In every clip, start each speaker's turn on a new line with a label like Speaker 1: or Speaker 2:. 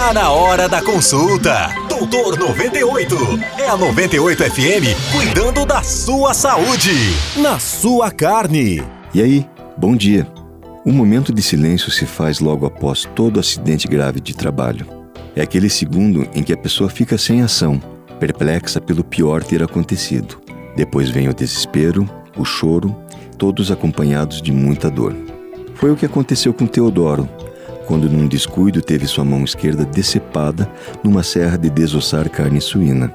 Speaker 1: Tá na hora da consulta. Doutor 98. É a 98 FM cuidando da sua saúde. Na sua carne.
Speaker 2: E aí, bom dia. Um momento de silêncio se faz logo após todo acidente grave de trabalho. É aquele segundo em que a pessoa fica sem ação, perplexa pelo pior ter acontecido. Depois vem o desespero, o choro, todos acompanhados de muita dor. Foi o que aconteceu com Teodoro, quando num descuido teve sua mão esquerda decepada numa serra de desossar carne suína.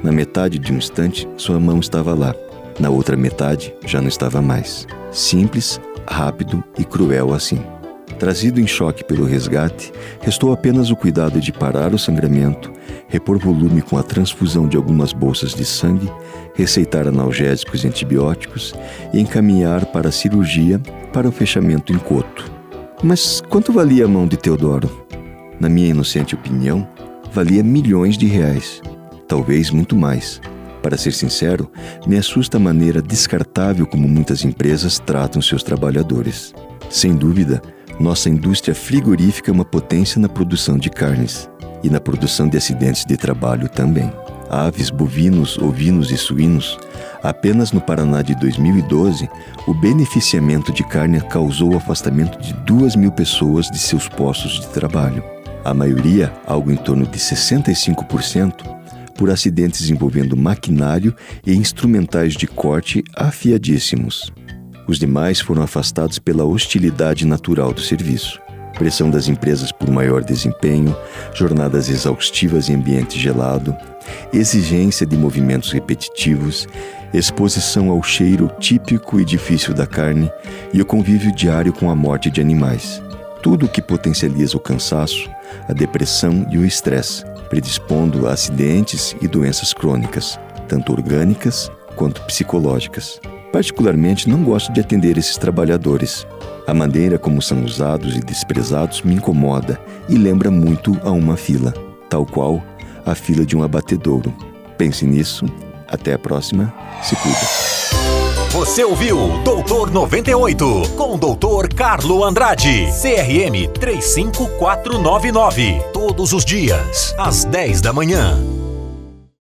Speaker 2: Na metade de um instante, sua mão estava lá. Na outra metade, já não estava mais. Simples, rápido e cruel assim. Trazido em choque pelo resgate, restou apenas o cuidado de parar o sangramento, repor volume com a transfusão de algumas bolsas de sangue, receitar analgésicos e antibióticos e encaminhar para a cirurgia para o fechamento em coto. Mas quanto valia a mão de Teodoro? Na minha inocente opinião, valia milhões de reais, talvez muito mais. Para ser sincero, me assusta a maneira descartável como muitas empresas tratam seus trabalhadores. Sem dúvida, nossa indústria frigorífica é uma potência na produção de carnes e na produção de acidentes de trabalho também. Aves, bovinos, ovinos e suínos Apenas no Paraná de 2012, o beneficiamento de carne causou o afastamento de 2 mil pessoas de seus postos de trabalho. A maioria, algo em torno de 65%, por acidentes envolvendo maquinário e instrumentais de corte afiadíssimos. Os demais foram afastados pela hostilidade natural do serviço pressão das empresas por maior desempenho, jornadas exaustivas em ambiente gelado, exigência de movimentos repetitivos, exposição ao cheiro típico e difícil da carne e o convívio diário com a morte de animais. Tudo o que potencializa o cansaço, a depressão e o estresse, predispondo a acidentes e doenças crônicas, tanto orgânicas quanto psicológicas. Particularmente, não gosto de atender esses trabalhadores. A maneira como são usados e desprezados me incomoda e lembra muito a uma fila, tal qual a fila de um abatedouro. Pense nisso. Até a próxima. Se cuida.
Speaker 1: Você ouviu Doutor 98 com o Doutor Carlo Andrade, CRM 35499. Todos os dias, às 10 da manhã.